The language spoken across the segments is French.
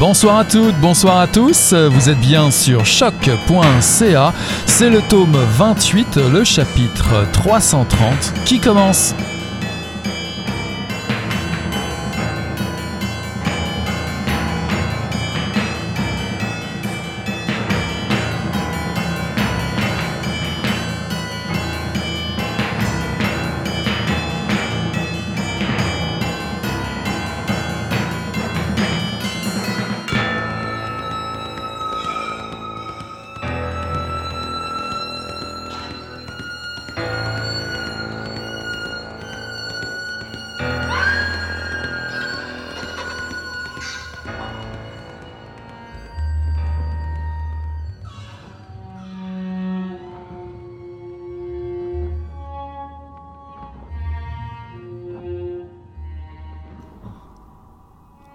Bonsoir à toutes, bonsoir à tous. Vous êtes bien sur choc.ca. C'est le tome 28, le chapitre 330 qui commence?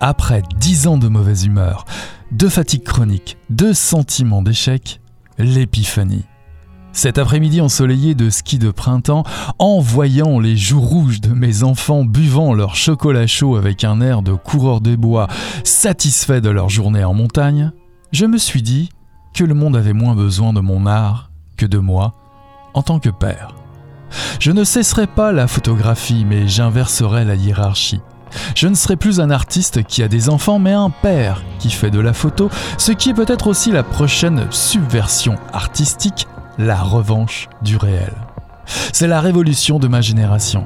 Après dix ans de mauvaise humeur, de fatigue chronique, de sentiments d'échec, l'épiphanie. Cet après-midi ensoleillé de ski de printemps, en voyant les joues rouges de mes enfants buvant leur chocolat chaud avec un air de coureur des bois, satisfaits de leur journée en montagne, je me suis dit que le monde avait moins besoin de mon art que de moi en tant que père. Je ne cesserai pas la photographie, mais j'inverserai la hiérarchie. Je ne serai plus un artiste qui a des enfants, mais un père qui fait de la photo, ce qui est peut-être aussi la prochaine subversion artistique, la revanche du réel. C'est la révolution de ma génération.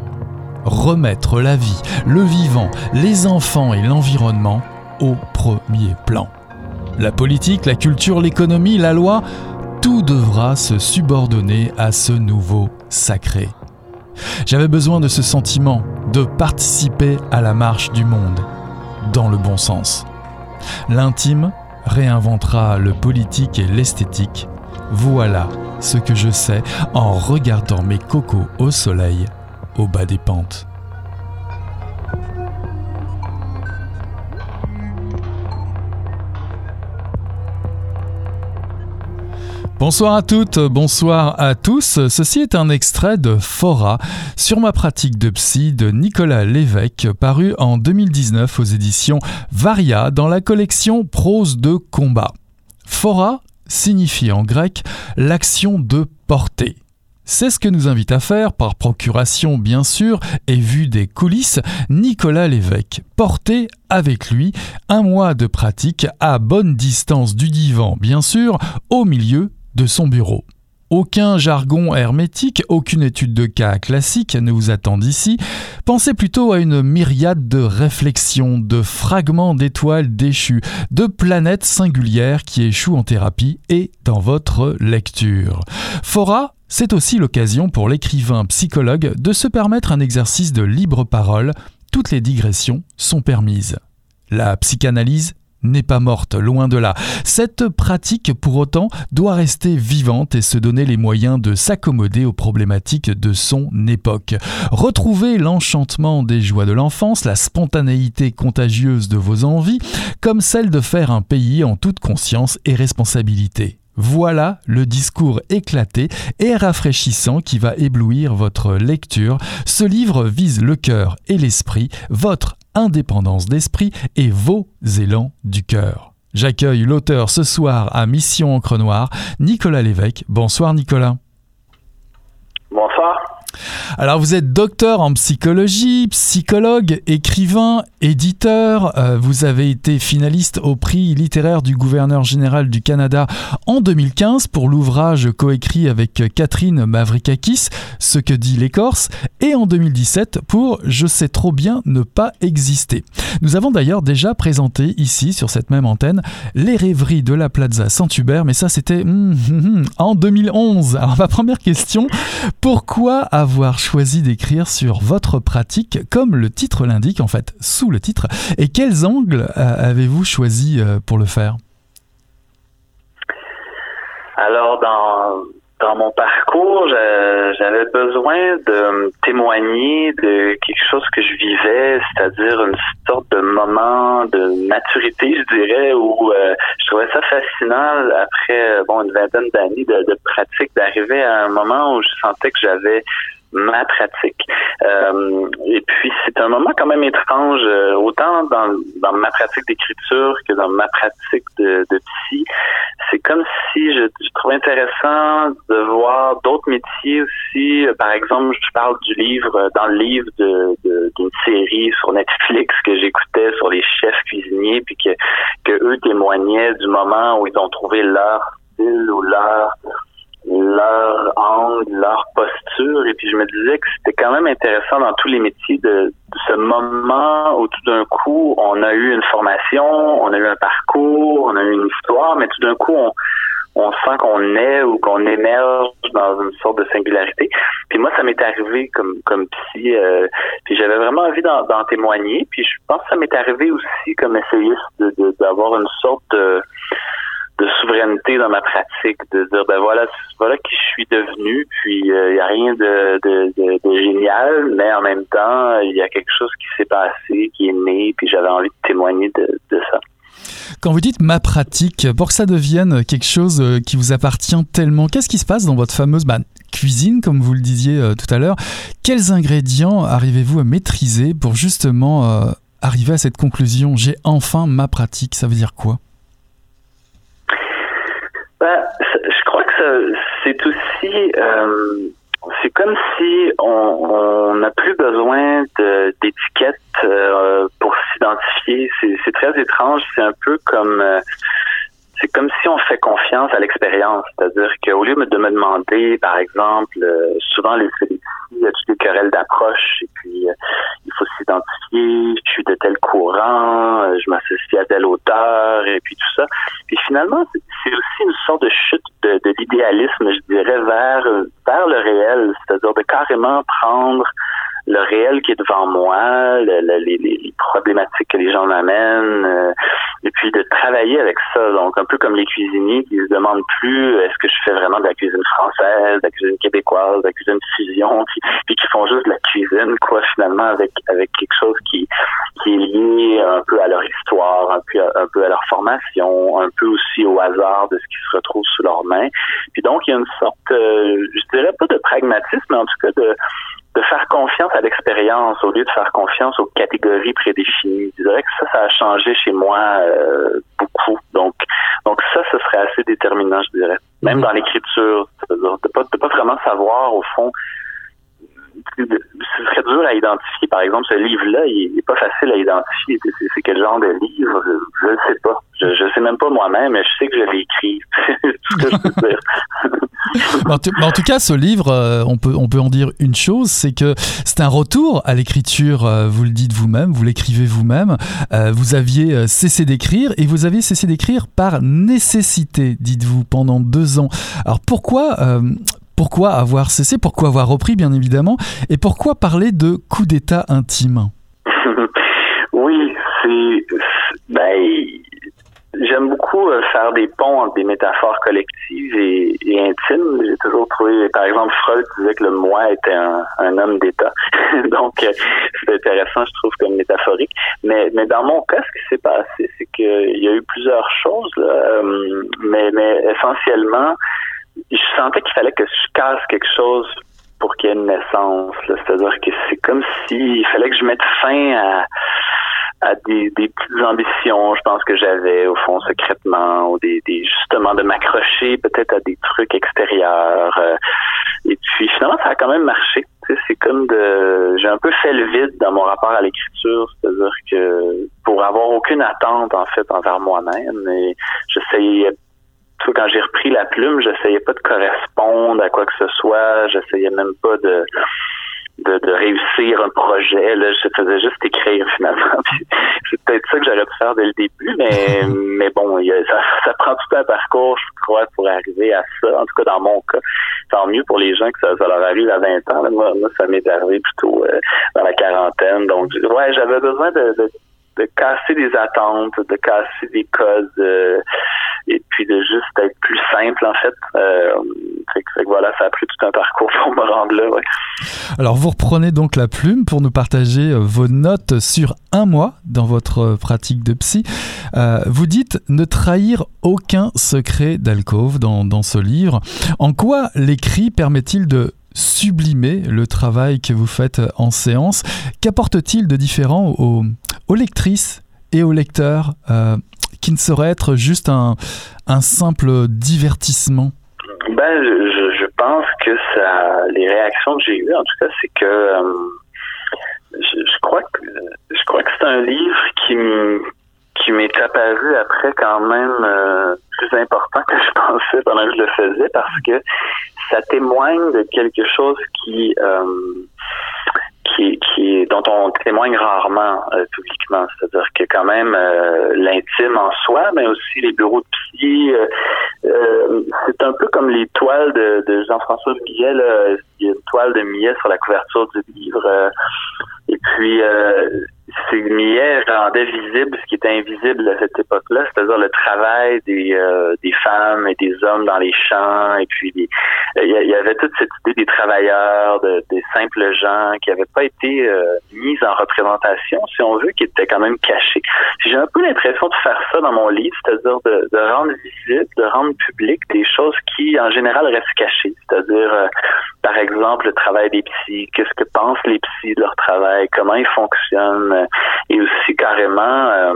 Remettre la vie, le vivant, les enfants et l'environnement au premier plan. La politique, la culture, l'économie, la loi, tout devra se subordonner à ce nouveau sacré. J'avais besoin de ce sentiment de participer à la marche du monde, dans le bon sens. L'intime réinventera le politique et l'esthétique. Voilà ce que je sais en regardant mes cocos au soleil au bas des pentes. Bonsoir à toutes, bonsoir à tous. Ceci est un extrait de Fora sur ma pratique de psy de Nicolas Lévesque, paru en 2019 aux éditions Varia dans la collection Prose de combat. Fora signifie en grec l'action de porter. C'est ce que nous invite à faire, par procuration bien sûr, et vu des coulisses, Nicolas Lévesque. Porter avec lui un mois de pratique à bonne distance du divan bien sûr, au milieu son bureau. Aucun jargon hermétique, aucune étude de cas classique ne vous attend ici. Pensez plutôt à une myriade de réflexions, de fragments d'étoiles déchues, de planètes singulières qui échouent en thérapie et dans votre lecture. Fora, c'est aussi l'occasion pour l'écrivain psychologue de se permettre un exercice de libre parole. Toutes les digressions sont permises. La psychanalyse n'est pas morte, loin de là. Cette pratique, pour autant, doit rester vivante et se donner les moyens de s'accommoder aux problématiques de son époque. Retrouver l'enchantement des joies de l'enfance, la spontanéité contagieuse de vos envies, comme celle de faire un pays en toute conscience et responsabilité. Voilà le discours éclaté et rafraîchissant qui va éblouir votre lecture. Ce livre vise le cœur et l'esprit, votre indépendance d'esprit et vos élans du cœur. J'accueille l'auteur ce soir à Mission Encre Noire, Nicolas Lévesque. Bonsoir Nicolas. Bonsoir. Alors vous êtes docteur en psychologie, psychologue, écrivain, éditeur. Euh, vous avez été finaliste au prix littéraire du gouverneur général du Canada en 2015 pour l'ouvrage coécrit avec Catherine Mavrikakis, Ce que dit l'écorce, et en 2017 pour Je sais trop bien ne pas exister. Nous avons d'ailleurs déjà présenté ici sur cette même antenne les rêveries de la Plaza Saint-Hubert, mais ça c'était hum, hum, hum, en 2011. Alors ma première question, pourquoi avoir choisi d'écrire sur votre pratique comme le titre l'indique, en fait, sous le titre. Et quels angles euh, avez-vous choisi euh, pour le faire? Alors, dans, dans mon parcours, j'avais besoin de témoigner de quelque chose que je vivais, c'est-à-dire une sorte de moment de maturité, je dirais, où euh, je trouvais ça fascinant après bon une vingtaine d'années de, de pratique d'arriver à un moment où je sentais que j'avais ma pratique. Euh, et puis c'est un moment quand même étrange, euh, autant dans, dans ma pratique d'écriture que dans ma pratique de, de psy. C'est comme si je, je trouvais intéressant de voir d'autres métiers aussi. Par exemple, je parle du livre, dans le livre de, d'une série sur Netflix que j'écoutais sur les chefs cuisiniers, puis que, que eux témoignaient du moment où ils ont trouvé leur style ou leur leur angle, leur posture. Et puis je me disais que c'était quand même intéressant dans tous les métiers de, ce moment où tout d'un coup on a eu une formation, on a eu un parcours, on a eu une histoire, mais tout d'un coup on, on sent qu'on est ou qu'on émerge dans une sorte de singularité. Puis moi, ça m'est arrivé comme comme psy, euh, puis j'avais vraiment envie d'en, témoigner. Puis je pense que ça m'est arrivé aussi comme essayiste d'avoir une sorte de de souveraineté dans ma pratique, de dire ben voilà, voilà qui je suis devenu, puis il euh, n'y a rien de, de, génial, mais en même temps, il y a quelque chose qui s'est passé, qui est né, puis j'avais envie de témoigner de, ça. Quand vous dites ma pratique, pour que ça devienne quelque chose euh, qui vous appartient tellement, qu'est-ce qui se passe dans votre fameuse bah, cuisine, comme vous le disiez euh, tout à l'heure? Quels ingrédients arrivez-vous à maîtriser pour justement arriver à cette conclusion J'ai enfin ma pratique, ça veut dire quoi? Ben, je crois que c'est aussi, euh, c'est comme si on n'a plus besoin d'étiquettes euh, pour s'identifier. C'est très étrange. C'est un peu comme euh, c'est comme si on fait confiance à l'expérience. C'est-à-dire qu'au lieu de me demander, par exemple, euh, souvent les il y a toutes les querelles d'approche, et puis euh, il faut s'identifier, je suis de tel courant, euh, je m'associe à tel auteur, et puis tout ça. Puis finalement, c'est aussi une sorte de chute de, de l'idéalisme, je dirais, vers, vers le réel, c'est-à-dire de carrément prendre le réel qui est devant moi, le, les, les, problématiques que les gens m'amènent, euh, et puis de travailler avec ça. Donc, un peu comme les cuisiniers qui se demandent plus est-ce que je fais vraiment de la cuisine française, de la cuisine québécoise, de la cuisine fusion, puis, qui font juste de la cuisine, quoi, finalement, avec avec quelque chose qui, qui est lié un peu à leur histoire, un peu à, un peu à leur formation, un peu aussi au hasard de ce qui se retrouve sous leurs mains. Puis donc, il y a une sorte, euh, je dirais pas de pragmatisme, mais en tout cas de de faire confiance à l'expérience au lieu de faire confiance aux catégories prédéfinies. Je dirais que ça, ça a changé chez moi euh, beaucoup. Donc, donc ça, ce serait assez déterminant, je dirais. Même mhm. dans l'écriture, de pas, de pas vraiment savoir au fond ce serait dur à identifier. Par exemple, ce livre-là, il n'est pas facile à identifier. C'est quel genre de livre? Je ne sais pas. Je ne sais même pas moi-même, mais je sais que je l'ai écrit. tout ce que je peux dire. en, tout, cas, ce livre, euh, on, peut, on peut en dire une chose, c'est que c'est un retour à l'écriture, euh, vous le dites vous-même, vous l'écrivez vous-même. Euh, vous aviez cessé d'écrire et vous aviez cessé d'écrire par nécessité, dites-vous, pendant deux ans. Alors pourquoi pourquoi avoir cessé Pourquoi avoir repris, bien évidemment Et pourquoi parler de coup d'État intime Oui, c'est. Ben, j'aime beaucoup euh, faire des ponts entre des métaphores collectives et, intimes. J'ai toujours trouvé, par exemple, Freud disait que le moi était un, homme d'État. Donc, euh, c'est intéressant, je trouve, comme métaphorique. Mais, dans mon cas, ce qui s'est passé, c'est qu'il y a eu plusieurs choses, euh, mais essentiellement, je sentais qu'il fallait que je casse quelque chose pour qu'il y ait une naissance. C'est-à-dire que c'est comme s'il fallait que je mette fin à, des, petites ambitions, je pense que j'avais au fond secrètement, ou des, justement de m'accrocher peut-être à des trucs extérieurs. Euh, et puis finalement, ça a quand même marché. C'est comme de, j'ai un peu fait le vide dans mon rapport à l'écriture, c'est-à-dire que pour avoir aucune attente en fait envers moi-même, j'essayais quand j'ai repris la plume, j'essayais pas de correspondre à quoi que ce soit. J'essayais même pas de, de, réussir un projet. Là, je faisais juste écrire finalement. c'est peut-être ça que j'aurais pu faire dès le début, mais mais bon, ça, prend tout un parcours, je crois, pour arriver à ça. En tout cas, dans mon cas, tant mieux pour les gens que ça, leur arrive à 20 ans. Moi, ça m'est arrivé plutôt euh, dans la quarantaine. Donc, ouais, j'avais besoin de, de casser des attentes, de casser des codes. Euh, et puis de juste être plus simple en fait. Euh, voilà, ça a pris tout un parcours pour me rendre là. Alors vous reprenez donc la plume pour nous partager euh, vos notes sur un mois dans votre euh, pratique de psy. vous dites ne trahir aucun secret d'alcôve dans ce livre. En quoi l'écrit permet-il de sublimer le travail que vous faites en séance. Qu'apporte-t-il de différent aux, lectrices et aux lecteurs qui ne saurait être juste un, un simple divertissement? Ben, je, pense que ça, les réactions que j'ai eues, en tout cas, c'est que euh, je, je, crois que je crois que c'est un livre qui qui m'est apparu après quand même euh, plus important que je pensais pendant que je le faisais parce que ça témoigne de quelque chose qui euh, qui, dont on témoigne rarement euh, publiquement. C'est-à-dire que quand même euh, l'intime en soi, mais aussi les bureaux de psy, euh, c'est un peu comme les toiles de, de Jean-François Millet. Là. Il y a une toile de Millet sur la couverture du livre. Puis c'est Millet rendait visible ce qui était invisible à cette époque-là, c'est-à-dire le travail des, euh, des femmes et des hommes dans les champs, et puis il y, avait toute cette idée des travailleurs, de, des simples gens qui n'avaient pas été euh, mis en représentation, si on veut, qui étaient quand même cachés. J'ai un peu l'impression de faire ça dans mon livre, c'est-à-dire de, de, rendre visible, de rendre public des choses qui, en général, restent cachées, c'est-à-dire, euh, par exemple, le travail des psys, qu'est-ce que pensent les psys de leur travail, comment ils fonctionnent, et aussi carrément euh,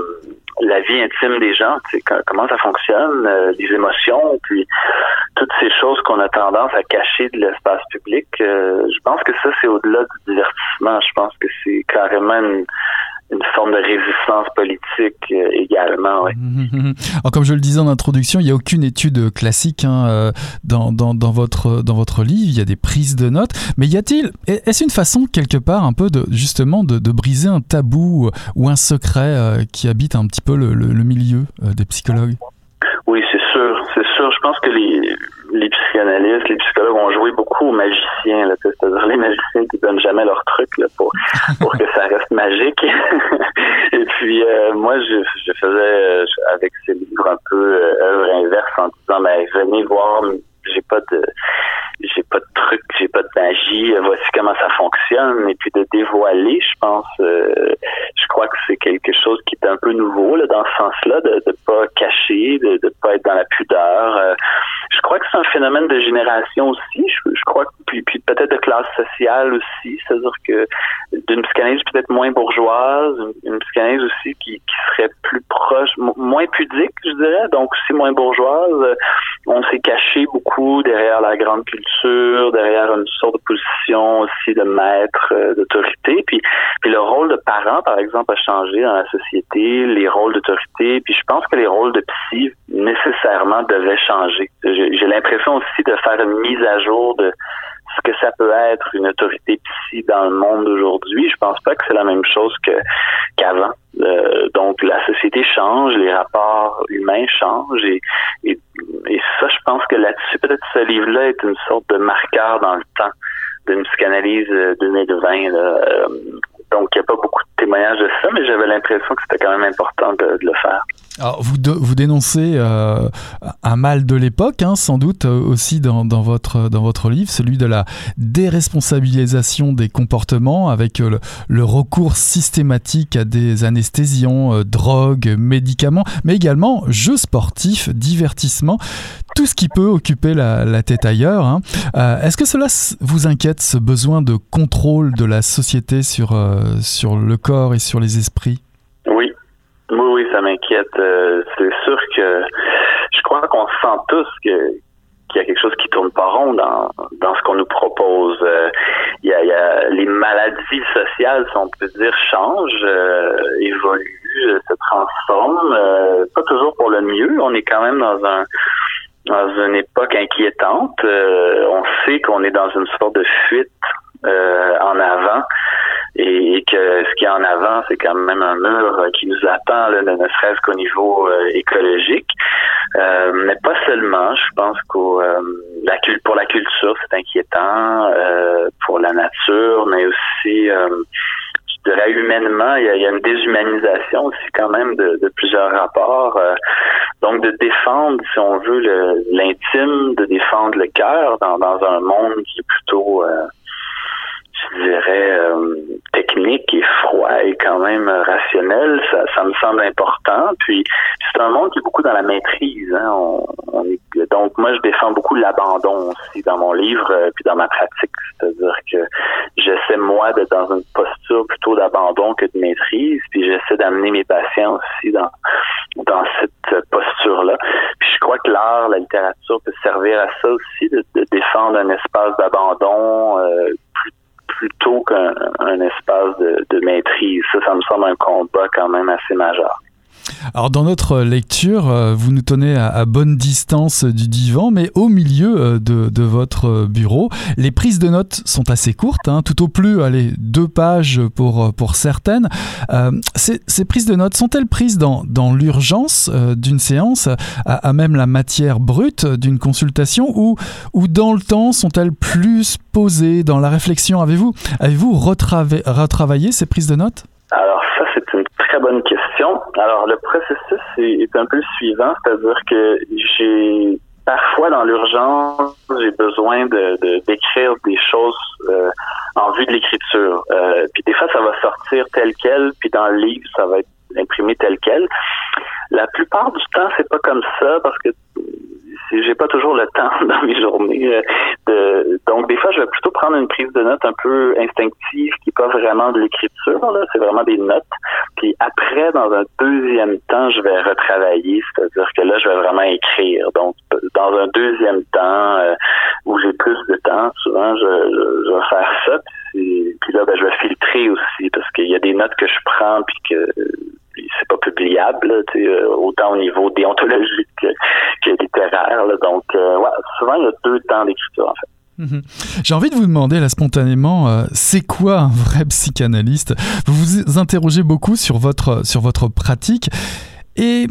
la vie intime des gens, comment ça fonctionne, euh, les émotions, puis toutes ces choses qu'on a tendance à cacher de l'espace public. Euh, je pense que ça, c'est au-delà du divertissement. Je pense que c'est carrément une, une forme de résistance politique euh, également. comme je le disais en introduction, il n'y a aucune étude classique hein, euh, dans, dans, dans, votre, dans votre livre. Il y a des prises de notes. Mais y a-t-il, est-ce une façon quelque part un peu de justement de, de briser un tabou ou un secret euh, qui habite un petit peu le, le milieu des psychologues? Oui, c'est sûr, c'est sûr. Je pense que les les psychanalystes, les psychologues ont joué beaucoup aux magiciens, c'est-à-dire les magiciens qui donnent jamais leur truc là, pour pour que ça reste magique. Et puis euh, moi, je, je faisais euh, avec ces livres un peu euh, œuvre inverse en disant ben venez voir, j'ai pas de j'ai pas de truc, j'ai pas de magie, voici comment ça fonctionne, et puis de dévoiler, je pense, je crois que c'est quelque chose qui est un peu nouveau là, dans ce sens-là, de ne pas cacher, de ne pas être dans la pudeur je crois que c'est un phénomène de génération aussi. Je, crois puis, puis peut-être de classe sociale aussi. C'est-à-dire que d'une psychanalyse peut-être moins bourgeoise, une, psychanalyse aussi qui, qui serait plus proche, moins pudique, je dirais, donc aussi moins bourgeoise. On s'est caché beaucoup derrière la grande culture, derrière une sorte de position aussi de maître, euh, d'autorité. Puis, puis le rôle de parent, par exemple, a changé dans la société, les rôles d'autorité. Puis je pense que les rôles de psy nécessairement devaient changer j'ai l'impression aussi de faire une mise à jour de ce que ça peut être une autorité psy dans le monde d'aujourd'hui. Je pense pas que c'est la même chose qu'avant. Euh, donc la société change, les rapports humains changent et, et, ça, je pense que là-dessus, peut-être ce livre-là est une sorte de marqueur dans le temps d'une psychanalyse 2020. Là. Euh, donc, il n'y a pas beaucoup de témoignages de ça, mais j'avais l'impression que c'était quand même important de, le faire. Vous, vous dénoncez euh, un mal de l'époque, hein, sans doute euh, aussi dans, votre, dans votre livre, celui de la déresponsabilisation des comportements avec euh, le, recours systématique à des anesthésiants, drogues, médicaments, mais également jeux sportifs, divertissements, tout ce qui peut occuper la, tête ailleurs. Hein. Est-ce que cela vous inquiète, ce besoin de contrôle de la société sur sur le corps et sur les esprits? Oui. Oui, oui, ça m'inquiète. Euh, c'est sûr que je crois qu'on sent tous que qu'il y a quelque chose qui tourne pas rond dans, ce qu'on nous propose. Euh, il y, a, les maladies sociales, si on peut dire, changent, évoluent, se transforment, pas toujours pour le mieux. On est quand même dans un dans une époque inquiétante. on sait qu'on est dans une sorte de fuite en avant et, que ce qui est en avant, c'est quand même un mur qui nous attend, là, ne serait-ce qu'au niveau euh, écologique. Euh, mais pas seulement, je pense qu'au euh, pour la culture, c'est inquiétant, pour la nature, mais aussi je dirais humainement, il y, a, une déshumanisation aussi quand même de, de plusieurs rapports. donc de défendre, si on veut, l'intime, de défendre le cœur dans, dans un monde qui est plutôt dirais, euh, technique et froid et quand même rationnel, ça, ça me semble important. Puis c'est un monde qui est beaucoup dans la maîtrise. Hein. On, on, est Donc, moi, je défends beaucoup l'abandon aussi dans mon livre, euh, puis dans ma pratique. C'est-à-dire que j'essaie, moi, d'être dans une posture plutôt d'abandon que de maîtrise, puis j'essaie d'amener mes patients aussi dans, dans cette posture-là. Puis je crois que l'art, la littérature peut servir à ça aussi, de, défendre un espace d'abandon euh, plutôt qu'un espace de, de maîtrise. Ça, ça me semble un combat quand même assez majeur. Alors dans notre lecture, euh, vous nous tenez à, bonne distance du divan, mais au milieu euh, de, votre bureau. Les prises de notes sont assez courtes, hein, tout au plus, allez, deux pages pour, pour certaines. Euh, ces, prises de notes sont-elles prises dans, dans l'urgence d'une séance, à, même la matière brute d'une consultation, ou, ou dans le temps sont-elles plus posées dans la réflexion? Avez-vous avez retravaillé ces prises de notes? C'est une très bonne question. Alors, le processus est, un peu le suivant, c'est-à-dire que j'ai parfois dans l'urgence, j'ai besoin de d'écrire des choses euh, en vue de l'écriture. Euh, puis des fois, ça va sortir tel quel, puis dans le livre, ça va être imprimé tel quel. La plupart du temps, c'est pas comme ça parce que j'ai pas toujours le temps dans mes journées. Euh, de, donc des fois, je vais plutôt prendre une prise de notes un peu instinctive qui n'est pas vraiment de l'écriture. C'est vraiment des notes. Puis après, dans un deuxième temps, je vais retravailler, c'est-à-dire que là, je vais vraiment écrire. Donc dans un deuxième temps euh, où j'ai plus de temps, souvent, je, je, vais faire ça. Puis, puis là, ben, je vais filtrer aussi parce qu'il y a des notes que je prends puis que c'est pas publiable, euh, autant au niveau déontologique que, littéraire. Donc, euh, souvent, il y a deux temps d'écriture, en fait. Mhm. J'ai envie de vous demander là spontanément, euh, c'est quoi un vrai psychanalyste? Vous vous interrogez beaucoup sur votre, sur votre pratique et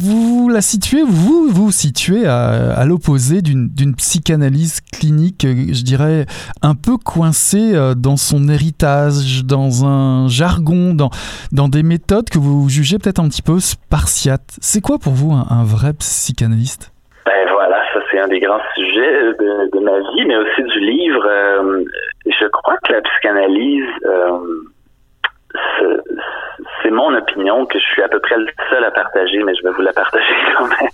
vous la situez, vous vous situez à, l'opposé d'une psychanalyse clinique, je dirais, un peu coincée euh, dans son héritage, dans un jargon, dans, dans des méthodes que vous jugez peut-être un petit peu spartiates. C'est quoi pour vous un, vrai psychanalyste? Ben voilà, ça c'est un des grands sujets de, ma vie, mais aussi du livre. Euh, je crois que la psychanalyse... Euh, c'est mon opinion que je suis à peu près le seul à partager, mais je vais vous la partager quand même.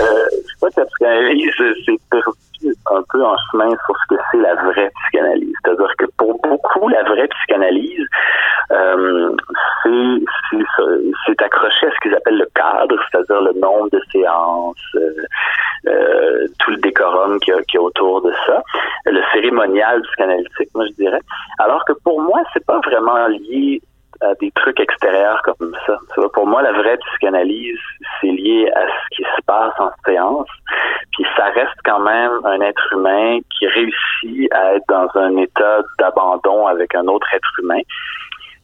euh, je crois que la psychanalyse s'est perdu un peu en chemin sur ce que c'est la vraie psychanalyse. C'est-à-dire que pour beaucoup, la vraie psychanalyse, euh, c'est accroché à ce qu'ils appellent le cadre, c'est-à-dire le nombre de séances, euh, euh, tout le décorum qui y, a, autour de ça, le cérémonial psychanalytique, moi je dirais. Alors que pour moi, c'est pas vraiment lié à des trucs extérieurs comme ça. pour moi, la vraie psychanalyse, c'est lié à ce qui se passe en séance. Puis ça reste quand même un être humain qui réussit à être dans un état d'abandon avec un autre être humain.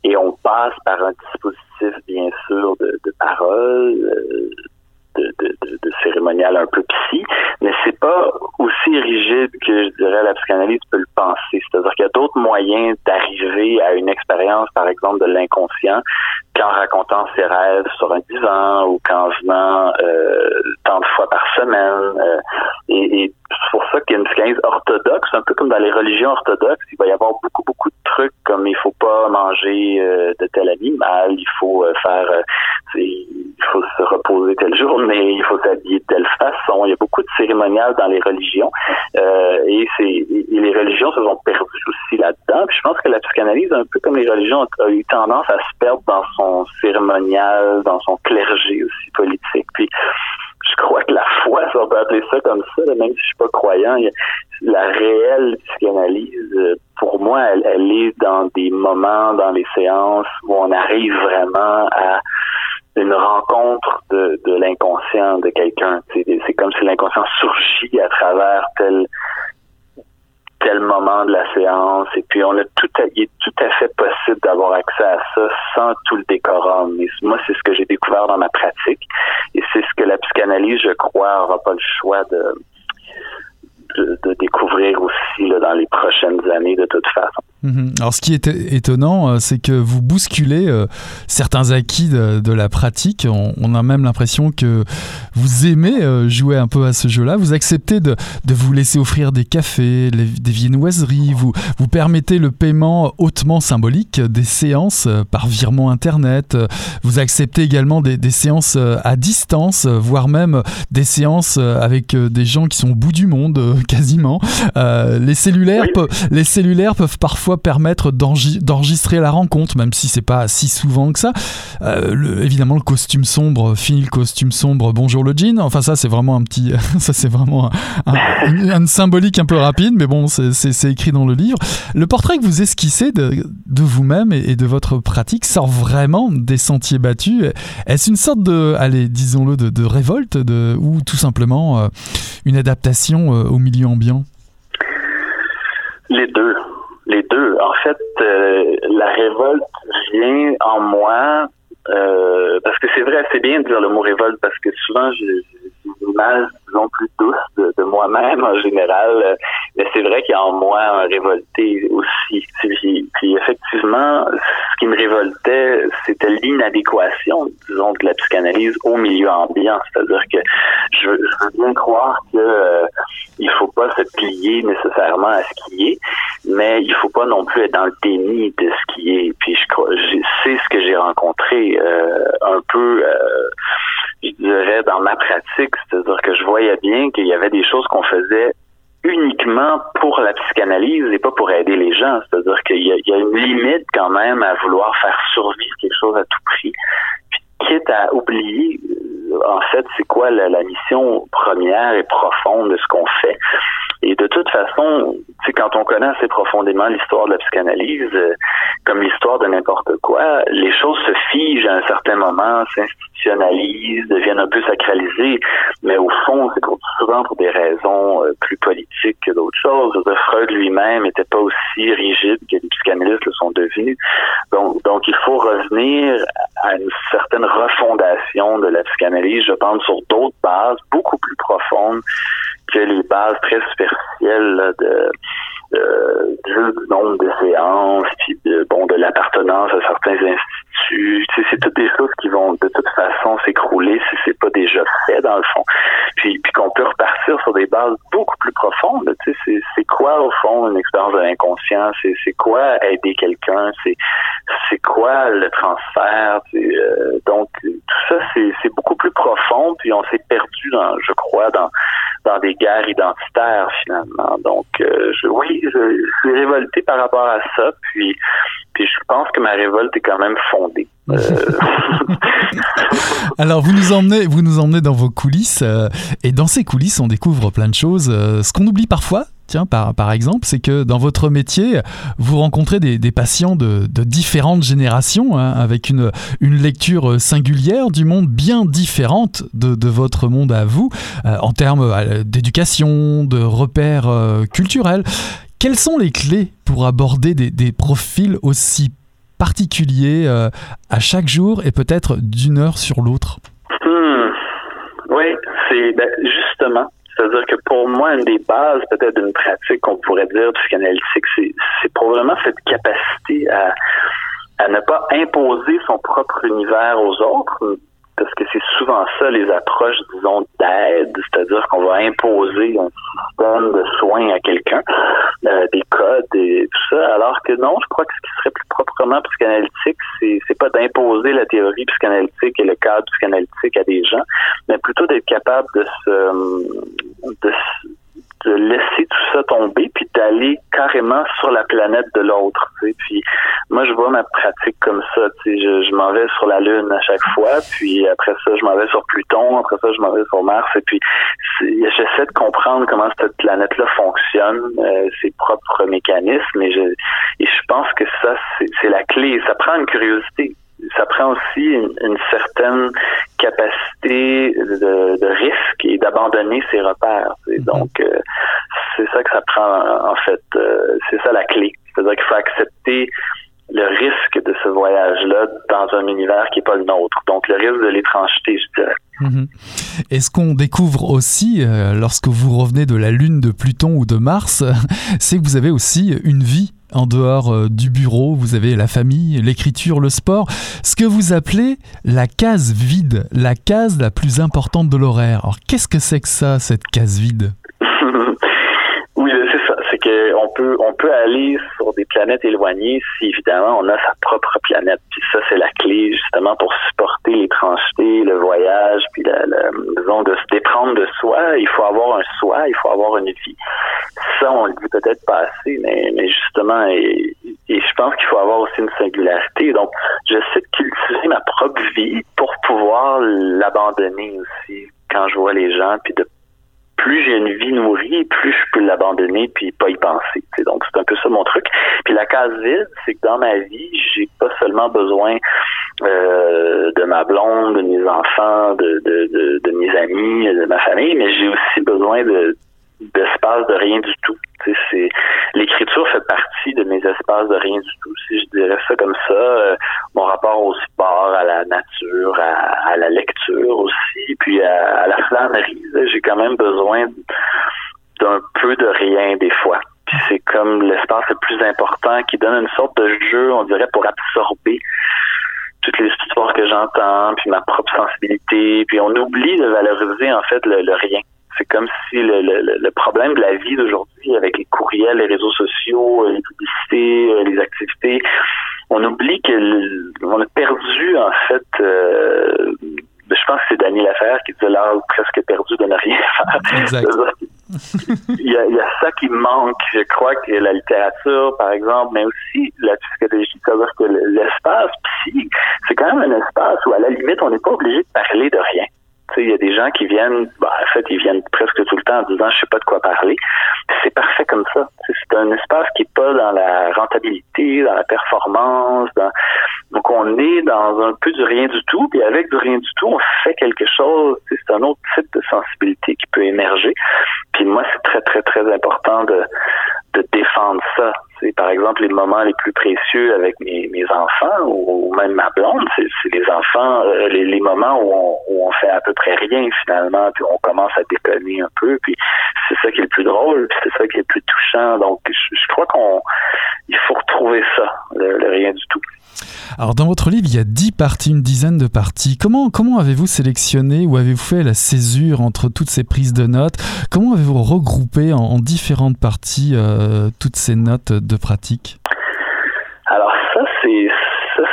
Et on passe par un dispositif, bien sûr, de, de parole, euh, de, cérémonial un peu psy, mais c'est pas aussi rigide que je dirais la psychanalyse peut le penser. C'est-à-dire qu'il y a d'autres moyens d'arriver à une expérience, par exemple, de l'inconscient qu'en racontant ses rêves sur un divan ou qu'en venant euh, tant de fois par semaine. Euh, et, et c'est pour ça qu'il y a une psychanalyse orthodoxe, un peu comme dans les religions orthodoxes, il va y avoir beaucoup, beaucoup de trucs comme il faut pas manger euh, de tel animal, il faut euh, faire, il faut se reposer tel jour, mais il faut s'habiller de telle façon. Il y a beaucoup de cérémonial dans les religions et, c'est, et les religions se sont perdues aussi là-dedans. Puis je pense que la psychanalyse, un peu comme les religions, a eu tendance à se perdre dans son cérémonial, dans son clergé aussi politique. Puis je crois que la foi, si on peut appeler ça comme ça, même si je suis pas croyant, la réelle psychanalyse, pour moi, elle, est dans des moments, dans les séances où on arrive vraiment à une rencontre de, de l'inconscient de quelqu'un. C'est comme si l'inconscient surgit à travers tel tel moment de la séance. Et puis, on a tout il est tout à fait possible d'avoir accès à ça sans tout le décorum. Et moi, c'est ce que j'ai découvert dans ma pratique. Et c'est ce que la psychanalyse, je crois, aura pas le choix de, de, découvrir aussi là, dans les prochaines années, de toute façon. Mhm. Alors, ce qui est étonnant, euh, c'est que vous bousculez euh, certains acquis de, la pratique. On, a même l'impression que vous aimez euh, jouer un peu à ce jeu-là. Vous acceptez de, vous laisser offrir des cafés, des viennoiseries. Vous, vous permettez le paiement hautement symbolique des séances par virement Internet. Vous acceptez également des, séances à distance, voire même des séances avec des gens qui sont au bout du monde, quasiment. les, cellulaires, les cellulaires peuvent parfois permettre d'enregistrer la rencontre, même si c'est pas si souvent que ça. Euh, évidemment, le costume sombre, fini le costume sombre, bonjour le jean. Enfin, ça, c'est vraiment un petit. ça, c'est vraiment un, symbolique un peu rapide, mais bon, c'est écrit dans le livre. Le portrait que vous esquissez de, vous-même et, de votre pratique sort vraiment des sentiers battus. Est-ce une sorte de, allez, disons-le, de, révolte de, ou tout simplement euh, une adaptation euh, au milieu ambiant? Les deux les deux. En fait, euh, la révolte vient en moi euh, parce que c'est vrai, c'est bien de dire le mot révolte parce que souvent j'ai une image, disons, plus douce de, moi-même en général. Mais c'est vrai qu'il y a en moi un révolté aussi. Puis, effectivement, ce qui me révoltait, c'était l'inadéquation, disons, de la psychanalyse au milieu ambiant. C'est-à-dire que je, veux bien croire que euh, il faut pas se plier nécessairement à ce qui est, mais il faut pas non plus être dans le déni de ce qui est. Puis je crois, c'est ce que j'ai rencontré euh, un peu. Euh, je dirais, dans ma pratique, c'est-à-dire que je voyais bien qu'il y avait des choses qu'on faisait uniquement pour la psychanalyse et pas pour aider les gens. C'est-à-dire qu'il y, a une limite quand même à vouloir faire survivre quelque chose à tout prix. Puis, quitte à oublier, euh, en fait, c'est quoi la, mission première et profonde de ce qu'on fait. Et de toute façon, quand on connaît assez profondément l'histoire de la psychanalyse, euh, comme l'histoire de n'importe quoi, les choses se figent à un certain moment, s'institutionnalisent, deviennent un peu sacralisées, mais au fond, c'est souvent pour des raisons euh, plus politiques que d'autres choses. Freud lui-même n'était pas aussi rigide que les psychanalystes le sont devenus. Donc, donc, il faut revenir à une certaine refondation de la psychanalyse, je pense, sur d'autres bases beaucoup plus profondes que les bases très superficielles de euh, du nombre de séances, puis de, bon, de l'appartenance à certains instituts. Tu c'est toutes des choses qui vont de toute façon s'écrouler si c'est pas déjà fait dans le fond. Puis, puis qu'on peut repartir sur des bases beaucoup plus profondes. Tu sais, c'est quoi au fond une expérience de l'inconscient? C'est c'est quoi aider quelqu'un? C'est c'est quoi le transfert? Euh, Donc tout ça c'est beaucoup plus profond. Puis on s'est perdu dans, je crois, dans dans des guerres identitaires finalement. Donc euh, je, oui, je, suis révolté par rapport à ça, puis, puis je pense que ma révolte est quand même fondée. Euh. Alors vous nous emmenez, vous nous emmenez dans vos coulisses, euh, et dans ces coulisses on découvre plein de choses. ce qu'on oublie parfois, Tiens, par, par exemple, c'est que dans votre métier, vous rencontrez des, patients de, différentes générations, hein, avec une, une lecture singulière du monde bien différente de votre monde à vous, en termes d'éducation, de repères culturels. Quelles sont les clés pour aborder des, profils aussi particuliers euh, à chaque jour et peut-être d'une heure sur l'autre hmm. Oui, c'est ben, justement. C'est-à-dire que pour moi, une des bases peut-être d'une pratique qu'on pourrait dire psychanalytique, c'est probablement cette capacité à, à ne pas imposer son propre univers aux autres, parce que c'est souvent ça les approches, disons, d'aide, c'est-à-dire qu'on va imposer un système de soins à quelqu'un, euh, des codes et tout ça, alors que non, je crois que ce qui serait plus proprement psychanalytique, c'est, c'est pas d'imposer la théorie psychanalytique et le cadre psychanalytique à des gens, mais plutôt d'être capable de se, de, de laisser tout ça tomber puis d'aller carrément sur la planète de l'autre. Puis moi, je vois ma pratique comme ça. Je, je m'en vais sur la Lune à chaque fois, puis après ça, je m'en vais sur Pluton, après ça, je m'en vais sur Mars, et puis j'essaie de comprendre comment cette planète-là fonctionne, euh, ses propres mécanismes, et je, et je pense que ça, c'est la clé. Ça prend une curiosité ça prend aussi une, certaine capacité de, risque et d'abandonner ses repères. Mhm. Donc, euh, c'est ça que ça prend, en fait. Euh, c'est ça la clé. C'est-à-dire qu'il faut accepter le risque de ce voyage-là dans un univers qui n'est pas le nôtre. Donc, le risque de l'étrangeté, je dirais. Mhm. Et ce qu'on découvre aussi euh, lorsque vous revenez de la Lune, de Pluton ou de Mars, c'est que vous avez aussi une vie en dehors euh, du bureau, vous avez la famille, l'écriture, le sport, ce que vous appelez la case vide, la case la plus importante de l'horaire. Alors qu'est-ce que c'est que ça, cette case vide Oui, c'est ça. C'est peut, on peut aller sur des planètes éloignées si évidemment on a sa propre planète. Puis ça, c'est la clé justement pour supporter l'étrangeté, le voyage, puis la, disons de se déprendre de soi. Il faut avoir un soi, il faut avoir une vie. Ça, on le dit peut-être pas assez, mais, justement, je pense qu'il faut avoir aussi une singularité. Donc, je sais cultiver ma propre vie pour pouvoir l'abandonner aussi quand je vois les gens, puis plus j'ai une vie nourrie, plus je peux l'abandonner puis pas y penser. Donc c'est un peu ça mon truc. Puis la case vide, c'est que dans ma vie, j'ai pas seulement besoin euh, de ma blonde, de mes enfants, de, de, de, de mes amis, de ma famille, mais j'ai aussi besoin de d'espace de rien du tout. C'est l'écriture fait partie de mes espaces de rien du tout, si je dirais ça comme ça. Euh, mon rapport au sport, à la nature, à, la lecture aussi, puis à, la flânerie. J'ai quand même besoin d'un peu de rien des fois. Puis c'est comme l'espace le plus important qui donne une sorte de jeu, on dirait, pour absorber toutes les histoires que j'entends, puis ma propre sensibilité, puis on oublie de valoriser en fait le rien. C'est comme si le, le, le, problème de la vie d'aujourd'hui avec les courriels, les réseaux sociaux, euh, les publicités, euh, les activités, on oublie qu'on a perdu en fait euh, je pense que c'est Daniel Laferre qui disait l'art presque perdu de ne rien faire. Exact. il, y a, il y a ça qui manque. Je crois que la littérature, par exemple, mais aussi la psychologie, c'est-à-dire que l'espace psy, c'est quand même un espace où, à la limite, on n'est pas obligé de parler de rien il y a des gens qui viennent, bah, en fait, ils viennent presque tout le temps en disant je sais pas de quoi parler. C'est parfait comme ça. C'est un espace qui est pas dans la rentabilité, dans la performance. Donc on est dans un peu du rien du tout, puis avec du rien du tout, on fait quelque chose. C'est un autre type de sensibilité qui peut émerger. Puis moi, c'est très très très important de défendre ça. C'est par exemple les moments les plus précieux avec mes, enfants ou, même ma blonde, c'est les enfants, euh, les, moments où on, où fait à peu près rien finalement, puis on commence à déconner un peu, puis c'est ça qui est le plus drôle, puis c'est ça qui est le plus touchant. Donc je, je crois qu'on il faut retrouver ça, le rien du tout. Alors dans votre livre, il y a dix parties, une dizaine de parties. Comment, comment avez-vous sélectionné ou avez-vous fait la césure entre toutes ces prises de notes? Comment avez-vous regroupé en, différentes parties euh, toutes ces notes de pratique Alors ça, c'est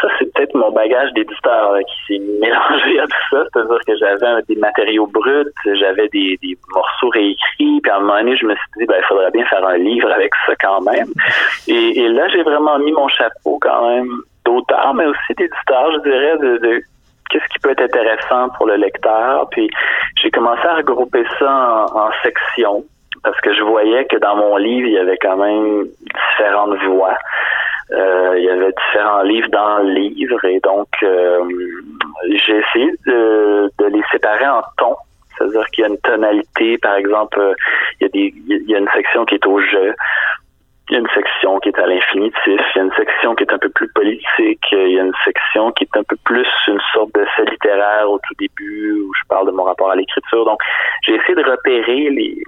ça, c'est peut-être mon bagage d'éditeur qui s'est mélangé à tout ça. C'est-à-dire que j'avais des matériaux bruts, j'avais des, morceaux réécrits, puis à un moment donné, je me suis dit, ben, il faudrait bien faire un livre avec ça quand même. Et, là, j'ai vraiment mis mon chapeau quand même d'auteur, mais aussi d'éditeur, je dirais, de, qu'est-ce qui peut être intéressant pour le lecteur. Puis j'ai commencé à regrouper ça en, sections parce que je voyais que dans mon livre, il y avait quand même différentes voix. Euh, il y avait différents livres dans le livre et donc euh, j'ai essayé de, les séparer en tons. C'est-à-dire qu'il y a une tonalité, par exemple, euh, il y a des il y a une section qui est au jeu, il y a une section qui est à l'infinitif, il y a une section qui est un peu plus politique, il y a une section qui est un peu plus une sorte de fait littéraire au tout début, où je parle de mon rapport à l'écriture. Donc, j'ai essayé de repérer les,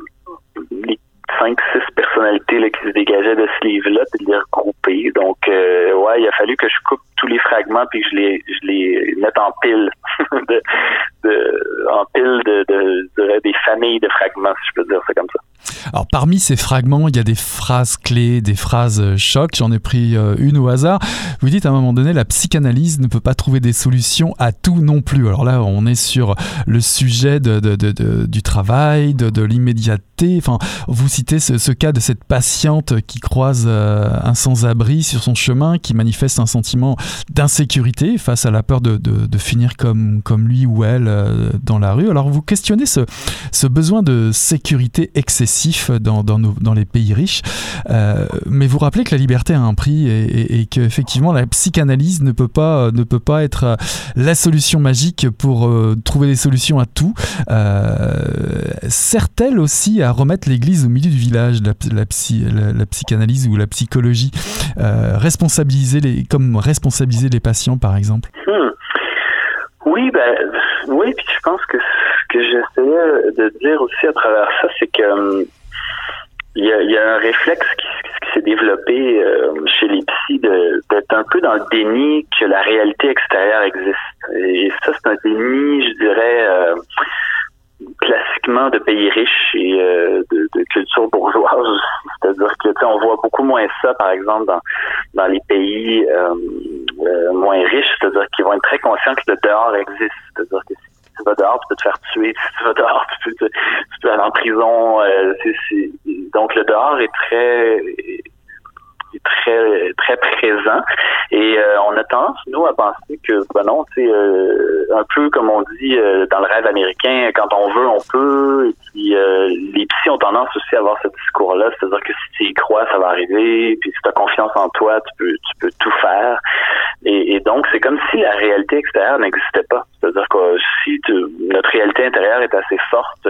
les cinq, six personnalités là, qui se dégageaient de ce livre-là, puis de les regrouper. Donc, euh, ouais, il a fallu que je coupe tous les fragments puis que je les, je les mette en pile, de, de, en pile de, de, de, des familles de fragments, si je peux dire ça comme ça. Alors parmi ces fragments, il y a des phrases clés, des phrases euh, chocs. J'en ai pris euh, une au hasard. Vous dites à un moment donné, la psychanalyse ne peut pas trouver des solutions à tout non plus. Alors là, on est sur le sujet de, du travail, de, l'immédiateté. Enfin, vous citez ce, cas de cette patiente qui croise euh, un sans-abri sur son chemin, qui manifeste un sentiment d'insécurité face à la peur de, finir comme, comme lui ou elle dans la rue. Alors vous questionnez ce, ce besoin de sécurité excessive dans, les pays riches. Euh, mais vous rappelez que la liberté a un prix et, et, qu'effectivement la psychanalyse ne peut pas, ne peut pas être euh, la solution magique pour euh, trouver des solutions à tout. Sert-elle aussi à remettre l'église au milieu du village, la, la, psy, la, psychanalyse ou la psychologie responsabiliser les, Comme responsabiliser les patients par exemple? Hmm. Oui, ben, oui, puis je pense que que j'essayais de dire aussi à travers ça, c'est que hum, il y, a, un réflexe qui, s'est développé euh, chez les psys d'être un peu dans le déni que la réalité extérieure existe. Et ça, c'est un déni, je dirais, euh, classiquement de pays riches et euh, de, culture bourgeoise. C'est-à-dire que on voit beaucoup moins ça, par exemple, dans, dans les pays moins riches, c'est-à-dire qu'ils vont être très conscients que le dehors existe. C'est-à-dire que tu vas dehors, tu peux te faire tuer. Si tu vas dehors, tu peux, tu peux aller en prison. donc le dehors est très très très présent. Et euh, on a tendance nous à penser que ben non tu sais euh, un peu comme on dit euh, dans le rêve américain quand on veut on peut. Et puis les psys ont tendance aussi à avoir ce discours là c'est à dire que si tu y crois ça va arriver. Puis si tu as confiance en toi tu peux tu peux tout faire. Et, et donc c'est comme si la réalité extérieure n'existait pas. C'est à dire que si notre réalité intérieure est assez forte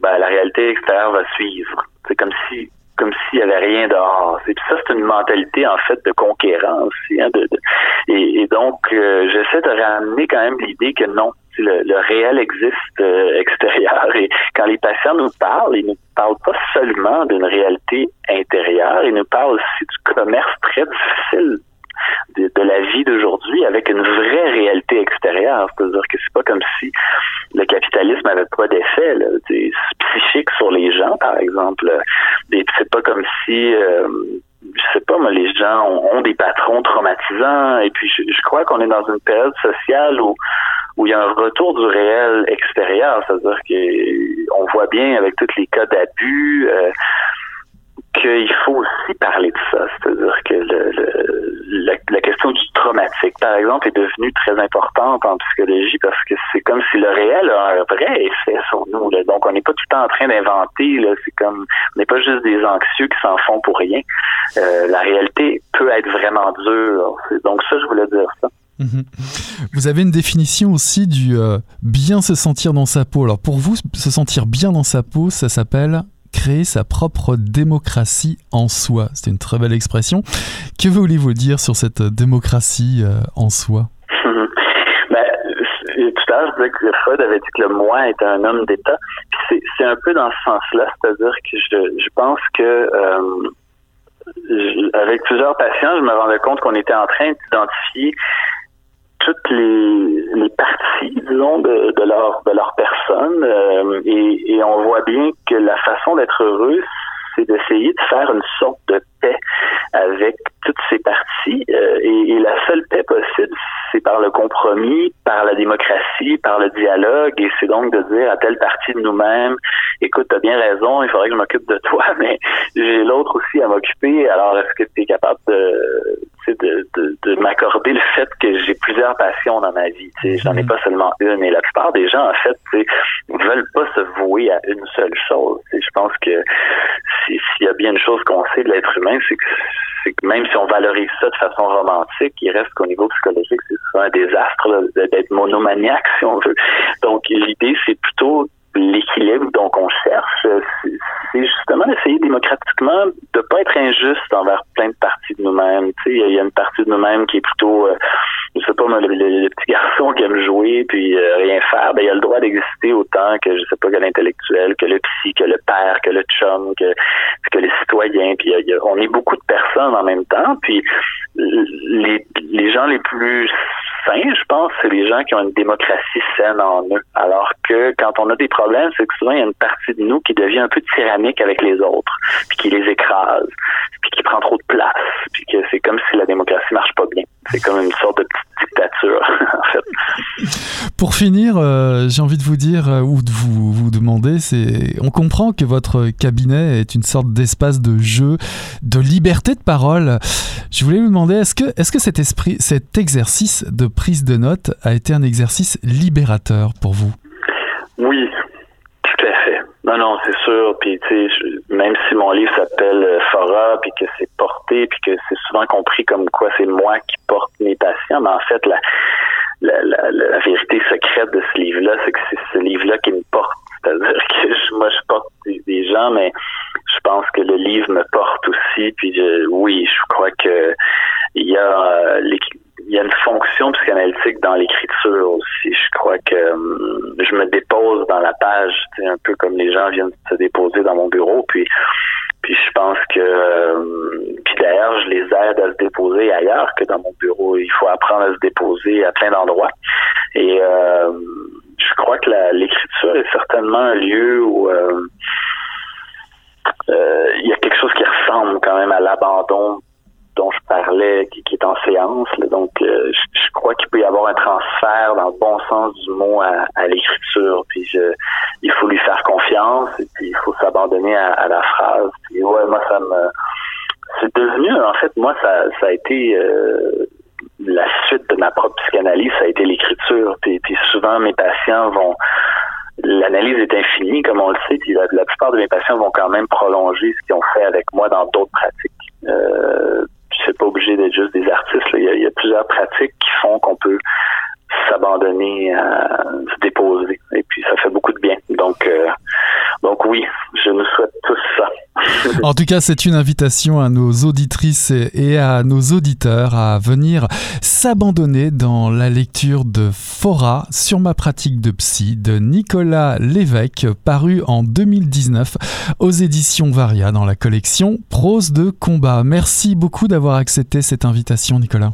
ben, la réalité extérieure va suivre. C'est comme si comme s'il y avait rien dehors. Et ça, c'est une mentalité en fait de conquérance. Hein, de, et, donc, euh, j'essaie de ramener quand même l'idée que non, le, réel existe euh, extérieur. Et quand les patients nous parlent, ils ne parlent pas seulement d'une réalité intérieure, ils nous parlent aussi du commerce très difficile de, la vie d'aujourd'hui avec une vraie réalité extérieure. C'est-à-dire que c'est pas comme si le capitalisme avait pas d'effet psychique sur les gens, par exemple. C'est pas comme si euh, je sais pas, mais les gens ont, des patrons traumatisants. Et puis, je, crois qu'on est dans une période sociale où où il y a un retour du réel extérieur. C'est-à-dire qu'on voit bien avec tous les cas d'abus. Euh, qu'il faut aussi parler de ça. C'est-à-dire que le, la, question du traumatique, par exemple, est devenue très importante en psychologie parce que c'est comme si le réel a un vrai effet sur nous. Donc, on n'est pas tout le temps en train d'inventer. C'est comme, on n'est pas juste des anxieux qui s'en font pour rien. Euh, la réalité peut être vraiment dure. Donc, ça, je voulais dire ça. Mhm. Vous avez une définition aussi du euh, bien se sentir dans sa peau. Alors pour vous, se sentir bien dans sa peau, ça s'appelle créer sa propre démocratie en soi. C'est une très belle expression. Que voulez-vous dire sur cette démocratie euh, en soi? Ben, tout à l'heure, je disais que Freud avait dit que le moi était un homme d'État. C'est un peu dans ce sens-là, c'est-à-dire que je, pense que euh, avec plusieurs patients, je me rendais compte qu'on était en train d'identifier toutes les, parties, disons, de, de, leur, de leur personne. Euh, et, et, on voit bien que la façon d'être heureux, c'est d'essayer de faire une sorte de paix avec toutes ces parties. Euh, et, et, la seule paix possible, c'est par le compromis, par la démocratie, par le dialogue. Et c'est donc de dire à telle partie de nous-mêmes, écoute, t'as bien raison, il faudrait que je m'occupe de toi, mais j'ai l'autre aussi à m'occuper. Alors, est-ce que tu es capable de, de, de, de m'accorder le fait que j'ai plusieurs passions dans ma vie. J'en ai mhm. pas seulement une. Et la plupart des gens, en fait, ne veulent pas se vouer à une seule chose. Je pense que s'il y a bien une chose qu'on sait de l'être humain, c'est que, même si on valorise ça de façon romantique, il reste qu'au niveau psychologique, c'est souvent un désastre d'être monomaniaque, si on veut. Donc, l'idée, c'est plutôt l'équilibre donc on cherche, c'est justement d'essayer démocratiquement de pas être injuste envers plein de parties de nous-mêmes. Il y a une partie de nous-mêmes qui est plutôt, euh, je sais pas, le, le, petit garçon qui aime jouer puis euh, rien faire, ben il a le droit d'exister autant que je sais pas que l'intellectuel, que le psy, que le père, que le chum, que que les citoyens. Puis on est beaucoup de personnes en même temps. Puis les gens les plus je pense, c'est les gens qui ont une démocratie saine en eux. Alors que quand on a des problèmes, c'est que souvent il y a une partie de nous qui devient un peu tyrannique avec les autres, puis qui les écrase, puis qui prend trop de place, puis que c'est comme si la démocratie marche pas bien. C'est comme une sorte de petite dictature, en fait. Pour finir, euh, j'ai envie de vous dire euh, ou de vous, vous demander, c'est, on comprend que votre cabinet est une sorte d'espace de jeu, de liberté de parole. Je voulais vous demander, est-ce que, est-ce que cet esprit, cet exercice de prise de notes a été un exercice libérateur pour vous? Oui. Non, non, c'est sûr. Puis, tu sais, même si mon livre s'appelle euh, Fora, puis que c'est porté, puis que c'est souvent compris comme quoi c'est moi qui porte mes patients, mais en fait, la, la, la, vérité secrète de ce livre-là, c'est que c'est ce livre-là qui me porte. C'est-à-dire que moi, je porte des, gens, mais je pense que le livre me porte aussi. Puis, oui, je crois que il y a euh, il y a une fonction psychanalytique dans l'écriture aussi. Je crois que hum, je me dépose dans la page, un peu comme les gens viennent se déposer dans mon bureau, puis Puis je pense que puis d'ailleurs, je les aide à se déposer ailleurs que dans mon bureau. Il faut apprendre à se déposer à plein d'endroits. Et je crois que l'écriture est certainement un lieu où il y a quelque chose qui ressemble quand même à l'abandon dont je parlais, qui, est en séance. Donc, euh, je, crois qu'il peut y avoir un transfert dans le bon sens du mot à, l'écriture. Puis, il faut lui faire confiance et puis il faut s'abandonner à, la phrase. Puis, ouais, moi, ça. C'est devenu, en fait, moi, ça, ça a été... Euh, la suite de ma propre psychanalyse, ça a été l'écriture. Puis, puis souvent, mes patients vont l'analyse est infinie, comme on le sait, puis la, plupart de mes patients vont quand même prolonger ce qu'ils ont fait avec moi dans d'autres pratiques. Euh, c'est pas obligé d'être juste des artistes. Il, y a, plusieurs pratiques qui font qu'on peut s'abandonner, à se déposer. Et puis ça fait beaucoup de bien. Donc, euh, donc oui, je nous souhaite tous ça. en tout cas, c'est une invitation à nos auditrices et à nos auditeurs à venir s'abandonner dans la lecture de Fora sur ma pratique de psy de Nicolas Lévesque, paru en 2019 aux éditions Varia dans la collection Prose de combat. Merci beaucoup d'avoir accepté cette invitation, Nicolas.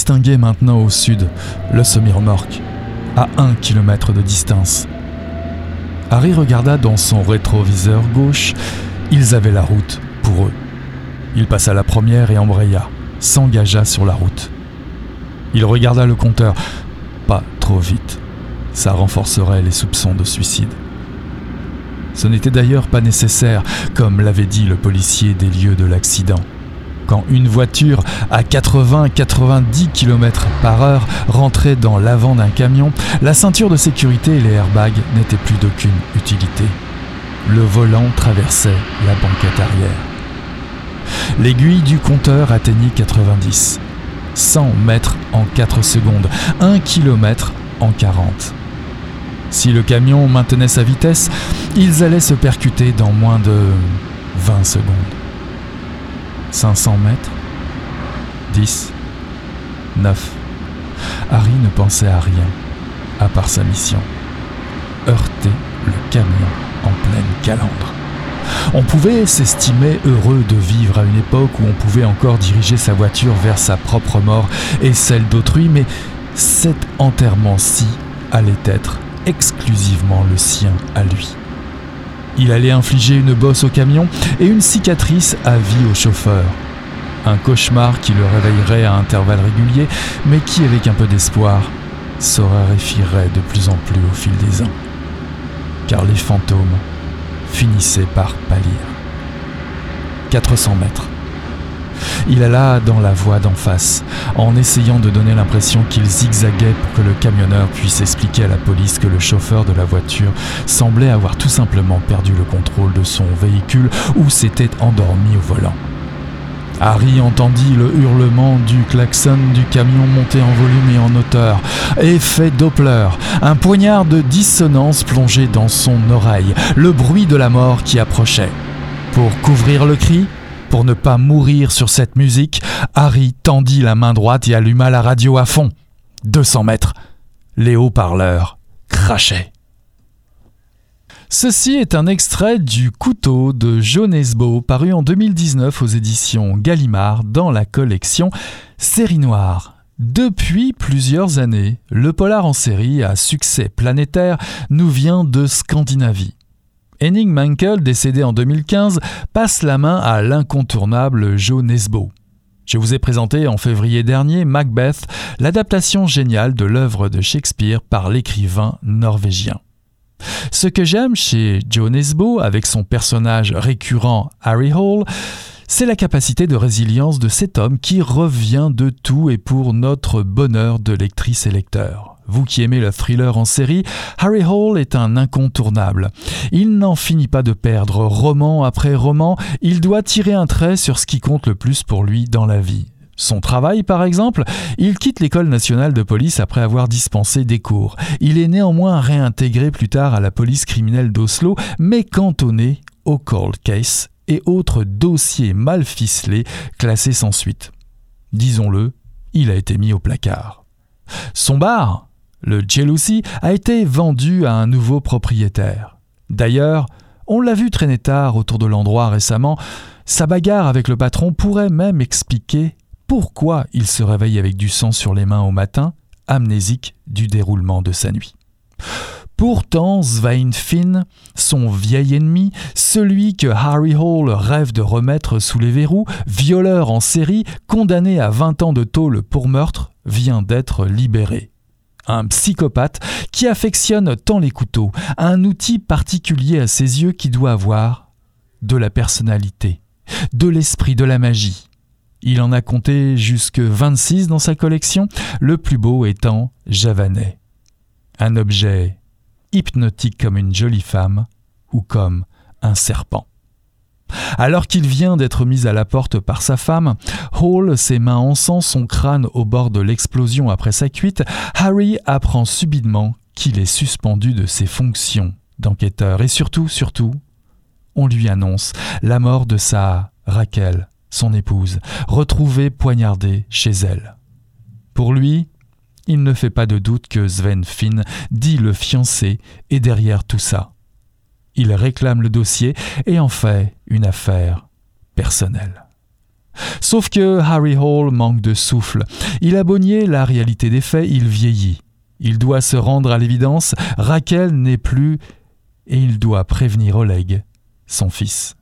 Distinguait maintenant au sud, le semi-remorque, à un kilomètre de distance. Harry regarda dans son rétroviseur gauche. Ils avaient la route pour eux. Il passa la première et embraya, s'engagea sur la route. Il regarda le compteur. Pas trop vite. Ça renforcerait les soupçons de suicide. Ce n'était d'ailleurs pas nécessaire, comme l'avait dit le policier des lieux de l'accident. Quand une voiture à 80-90 km par heure rentrait dans l'avant d'un camion, la ceinture de sécurité et les airbags n'étaient plus d'aucune utilité. Le volant traversait la banquette arrière. L'aiguille du compteur atteignit 90. 100 mètres en 4 secondes, 1 km en 40. Si le camion maintenait sa vitesse, ils allaient se percuter dans moins de 20 secondes. 500 mètres 10 9 Harry ne pensait à rien, à part sa mission. Heurter le camion en pleine calandre. On pouvait s'estimer heureux de vivre à une époque où on pouvait encore diriger sa voiture vers sa propre mort et celle d'autrui, mais cet enterrement-ci allait être exclusivement le sien à lui. Il allait infliger une bosse au camion et une cicatrice à vie au chauffeur. Un cauchemar qui le réveillerait à intervalles réguliers, mais qui, avec un peu d'espoir, se raréfierait de plus en plus au fil des ans. Car les fantômes finissaient par pâlir. 400 mètres. Il alla dans la voie d'en face, en essayant de donner l'impression qu'il zigzaguait pour que le camionneur puisse expliquer à la police que le chauffeur de la voiture semblait avoir tout simplement perdu le contrôle de son véhicule ou s'était endormi au volant. Harry entendit le hurlement du klaxon du camion monter en volume et en hauteur. Effet Doppler, un poignard de dissonance plongé dans son oreille, le bruit de la mort qui approchait. Pour couvrir le cri, pour ne pas mourir sur cette musique, Harry tendit la main droite et alluma la radio à fond. 200 mètres. Les haut-parleurs crachaient. Ceci est un extrait du Couteau de Joe Nesbo, paru en 2019 aux éditions Gallimard dans la collection Série Noire. Depuis plusieurs années, le polar en série à succès planétaire nous vient de Scandinavie. Henning Mankell, décédé en 2015, passe la main à l'incontournable Joe Nesbo. Je vous ai présenté en février dernier Macbeth, l'adaptation géniale de l'œuvre de Shakespeare par l'écrivain norvégien. Ce que j'aime chez Joe Nesbo, avec son personnage récurrent Harry Hall, c'est la capacité de résilience de cet homme qui revient de tout et pour notre bonheur de lectrice et lecteur. Vous qui aimez le thriller en série, Harry Hall est un incontournable. Il n'en finit pas de perdre roman après roman, il doit tirer un trait sur ce qui compte le plus pour lui dans la vie. Son travail, par exemple, il quitte l'école nationale de police après avoir dispensé des cours. Il est néanmoins réintégré plus tard à la police criminelle d'Oslo, mais cantonné au cold case et autres dossiers mal ficelés classés sans suite. Disons-le, il a été mis au placard. Son bar, le Jealousy a été vendu à un nouveau propriétaire. D'ailleurs, on l'a vu traîner tard autour de l'endroit récemment, sa bagarre avec le patron pourrait même expliquer pourquoi il se réveille avec du sang sur les mains au matin, amnésique du déroulement de sa nuit. Pourtant, Svein Finn, son vieil ennemi, celui que Harry Hall rêve de remettre sous les verrous, violeur en série, condamné à 20 ans de tôle pour meurtre, vient d'être libéré un psychopathe qui affectionne tant les couteaux, un outil particulier à ses yeux qui doit avoir de la personnalité, de l'esprit, de la magie. Il en a compté jusque 26 dans sa collection, le plus beau étant Javanet. Un objet hypnotique comme une jolie femme ou comme un serpent. Alors qu'il vient d'être mis à la porte par sa femme, Hall, ses mains en sang, son crâne au bord de l'explosion après sa cuite, Harry apprend subitement qu'il est suspendu de ses fonctions d'enquêteur et surtout, surtout, on lui annonce la mort de sa Raquel, son épouse, retrouvée poignardée chez elle. Pour lui, il ne fait pas de doute que Sven Finn, dit le fiancé, est derrière tout ça. Il réclame le dossier et en fait une affaire personnelle. Sauf que Harry Hall manque de souffle. Il a bonnié la réalité des faits, il vieillit. Il doit se rendre à l'évidence, Raquel n'est plus et il doit prévenir Oleg, son fils.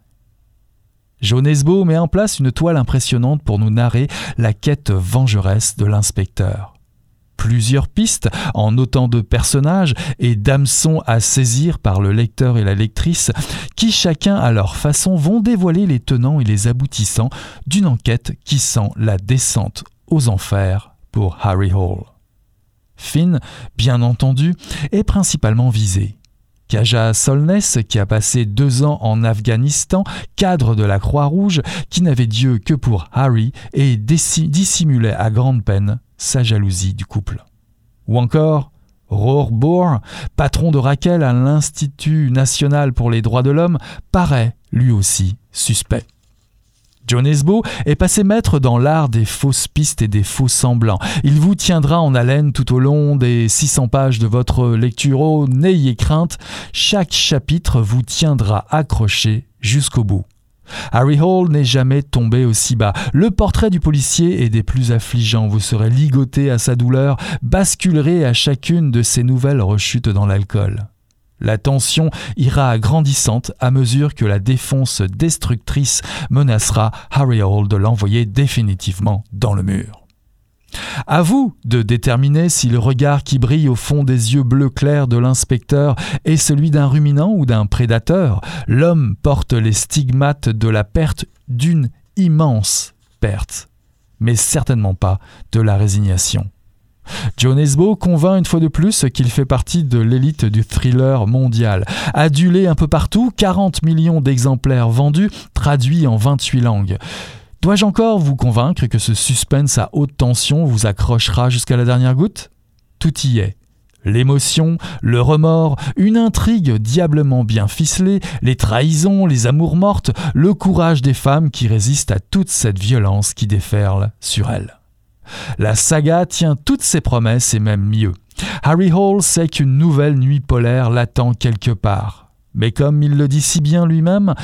Jonesbo met en place une toile impressionnante pour nous narrer la quête vengeresse de l'inspecteur. Plusieurs pistes en autant de personnages et d'hameçons à saisir par le lecteur et la lectrice qui chacun à leur façon vont dévoiler les tenants et les aboutissants d'une enquête qui sent la descente aux enfers pour Harry Hall. Finn, bien entendu, est principalement visé. Kaja Solness, qui a passé deux ans en Afghanistan, cadre de la Croix-Rouge, qui n'avait Dieu que pour Harry et dissimulait à grande peine sa jalousie du couple. Ou encore Rohr Bohr, patron de Raquel à l'Institut national pour les droits de l'homme, paraît lui aussi suspect. John Esbo est passé maître dans l'art des fausses pistes et des faux semblants. Il vous tiendra en haleine tout au long des 600 pages de votre lecture. Oh, n'ayez crainte, chaque chapitre vous tiendra accroché jusqu'au bout. Harry Hall n'est jamais tombé aussi bas. Le portrait du policier est des plus affligeants. Vous serez ligoté à sa douleur, basculerez à chacune de ses nouvelles rechutes dans l'alcool. La tension ira grandissante à mesure que la défonce destructrice menacera Harry Hall de l'envoyer définitivement dans le mur. À vous de déterminer si le regard qui brille au fond des yeux bleus clairs de l'inspecteur est celui d'un ruminant ou d'un prédateur. L'homme porte les stigmates de la perte d'une immense perte, mais certainement pas de la résignation. John Esbo convainc une fois de plus qu'il fait partie de l'élite du thriller mondial. Adulé un peu partout, 40 millions d'exemplaires vendus, traduits en 28 langues. Dois-je encore vous convaincre que ce suspense à haute tension vous accrochera jusqu'à la dernière goutte? Tout y est. L'émotion, le remords, une intrigue diablement bien ficelée, les trahisons, les amours mortes, le courage des femmes qui résistent à toute cette violence qui déferle sur elles. La saga tient toutes ses promesses et même mieux. Harry Hall sait qu'une nouvelle nuit polaire l'attend quelque part. Mais comme il le dit si bien lui-même,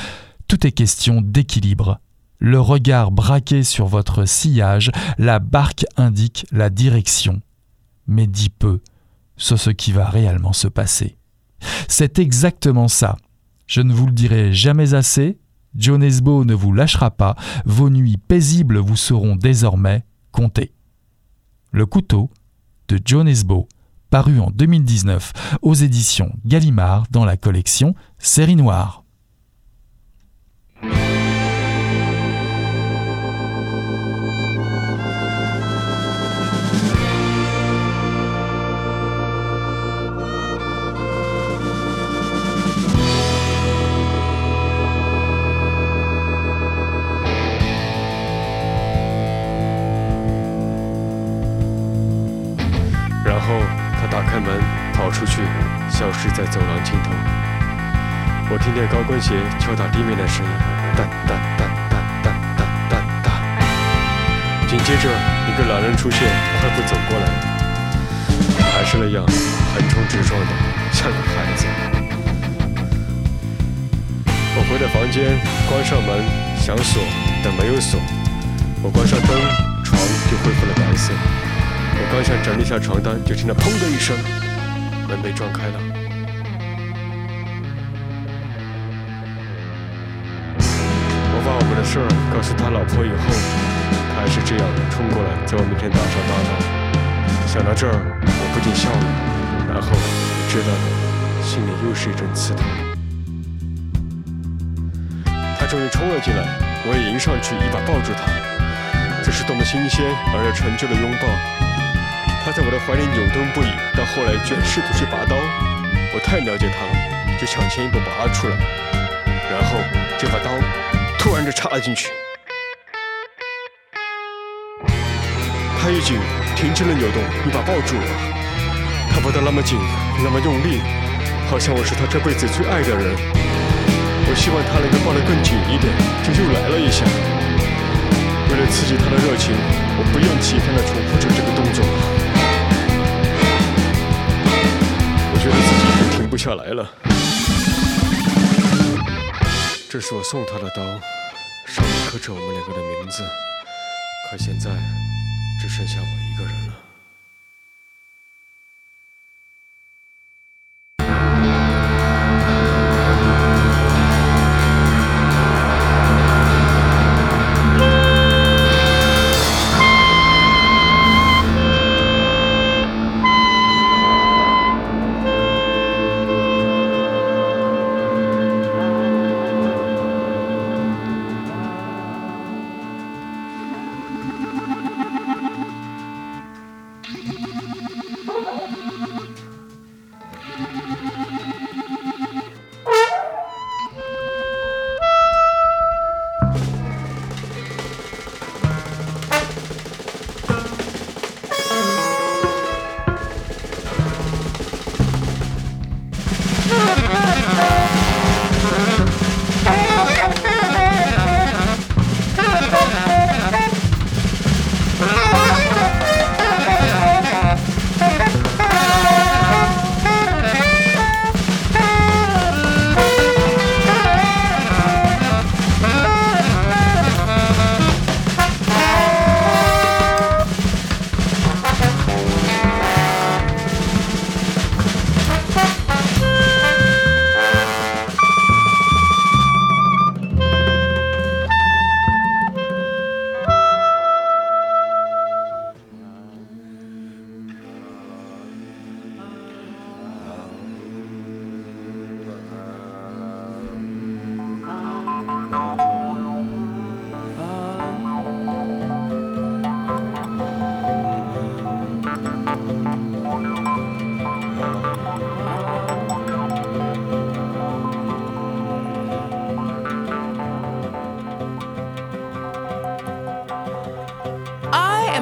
tout est question d'équilibre. Le regard braqué sur votre sillage, la barque indique la direction, mais dit peu sur ce qui va réellement se passer. C'est exactement ça. Je ne vous le dirai jamais assez, John Esbo ne vous lâchera pas, vos nuits paisibles vous seront désormais comptées. Le couteau de John Esbo, paru en 2019 aux éditions Gallimard dans la collection Série Noire. 出去，消失在走廊尽头，我听见高跟鞋敲打地面的声音，哒哒哒哒哒哒哒哒。紧接着，一个男人出现，快步走过来，还是那样横冲直撞的，像个孩子。我回到房间，关上门，想锁，但没有锁。我关上灯，床就恢复了白色。我刚想整理下床单，就听到砰的一声，门被撞开了。我把我们的事儿告诉他老婆以后，他还是这样冲过来，在我面前大吵大闹。想到这儿，我不禁笑了，然后知道了，心里又是一阵刺痛。他终于冲了进来，我也迎上去，一把抱住他。这是多么新鲜而又陈旧的拥抱！在我的怀里扭动不已，到后来居然试图去拔刀。我太了解他了，就抢先一步拔了出来，然后这把刀。突然就插了进去，他已经停止了扭动，一把抱住我。他抱得那么紧，那么用力，好像我是他这辈子最爱的人。我希望他能够抱得更紧一点，就又来了一下。为了刺激他的热情，我不厌其烦地重复着这个动作。不下来了。这是我送他的刀。上面。刻着我们两个的名字，可现在只剩下我一个人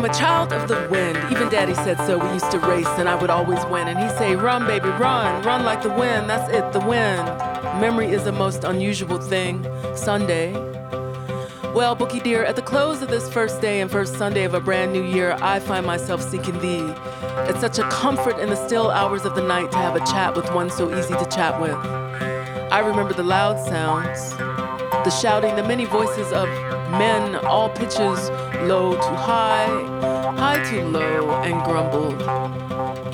了。daddy said so. We used to race and I would always win. And he'd say, Run, baby, run, run like the wind. That's it, the wind. Memory is the most unusual thing. Sunday. Well, Bookie dear, at the close of this first day and first Sunday of a brand new year, I find myself seeking thee. It's such a comfort in the still hours of the night to have a chat with one so easy to chat with. I remember the loud sounds, the shouting, the many voices of men, all pitches, low to high, high to low and grumbled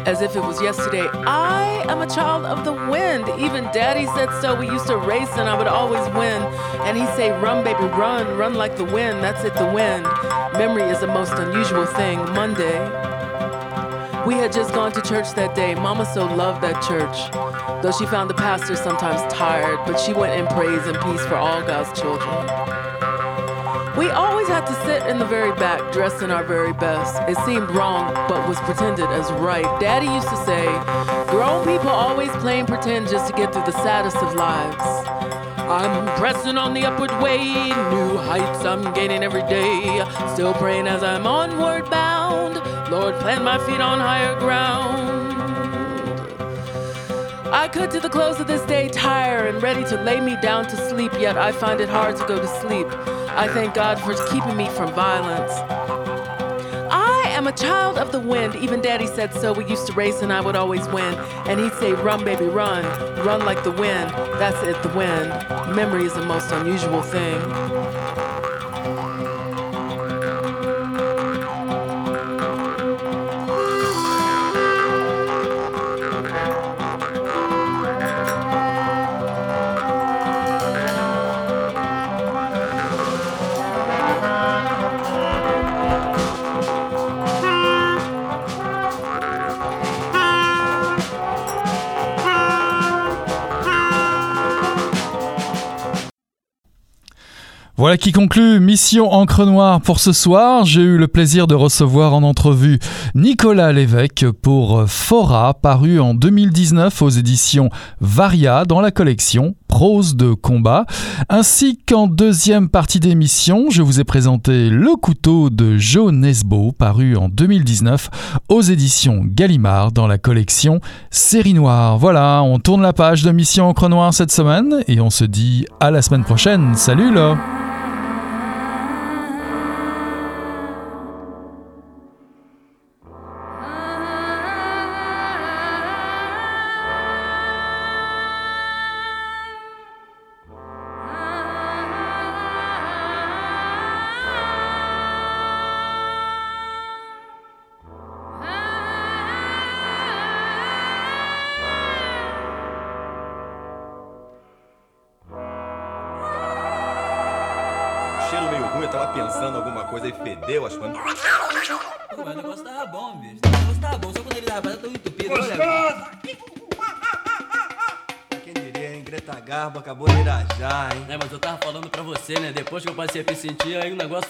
as if it was yesterday. I am a child of the wind. Even daddy said so. We used to race and I would always win. And he'd say, Run, baby, run, run like the wind. That's it, the wind. Memory is the most unusual thing. Monday. We had just gone to church that day. Mama so loved that church. Though she found the pastor sometimes tired, but she went in praise and peace for all God's children. We always had to sit in the very back, dressed in our very best. It seemed wrong, but was pretended as right. Daddy used to say, grown people always playing pretend just to get through the saddest of lives. I'm pressing on the upward way, new heights I'm gaining every day. Still praying as I'm onward bound. Lord, plant my feet on higher ground. I could to the close of this day tire and ready to lay me down to sleep, yet I find it hard to go to sleep. I thank God for keeping me from violence. I am a child of the wind. Even daddy said so. We used to race and I would always win. And he'd say, Run, baby, run. Run like the wind. That's it, the wind. Memory is the most unusual thing. Voilà qui conclut Mission Encre Noire pour ce soir. J'ai eu le plaisir de recevoir en entrevue Nicolas Lévesque pour Fora, paru en 2019 aux éditions Varia dans la collection Prose de combat. Ainsi qu'en deuxième partie d'émission, je vous ai présenté Le couteau de Joe Nesbo, paru en 2019 aux éditions Gallimard dans la collection Série Noire. Voilà, on tourne la page de Mission Encre Noire cette semaine et on se dit à la semaine prochaine. Salut là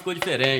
ficou diferente.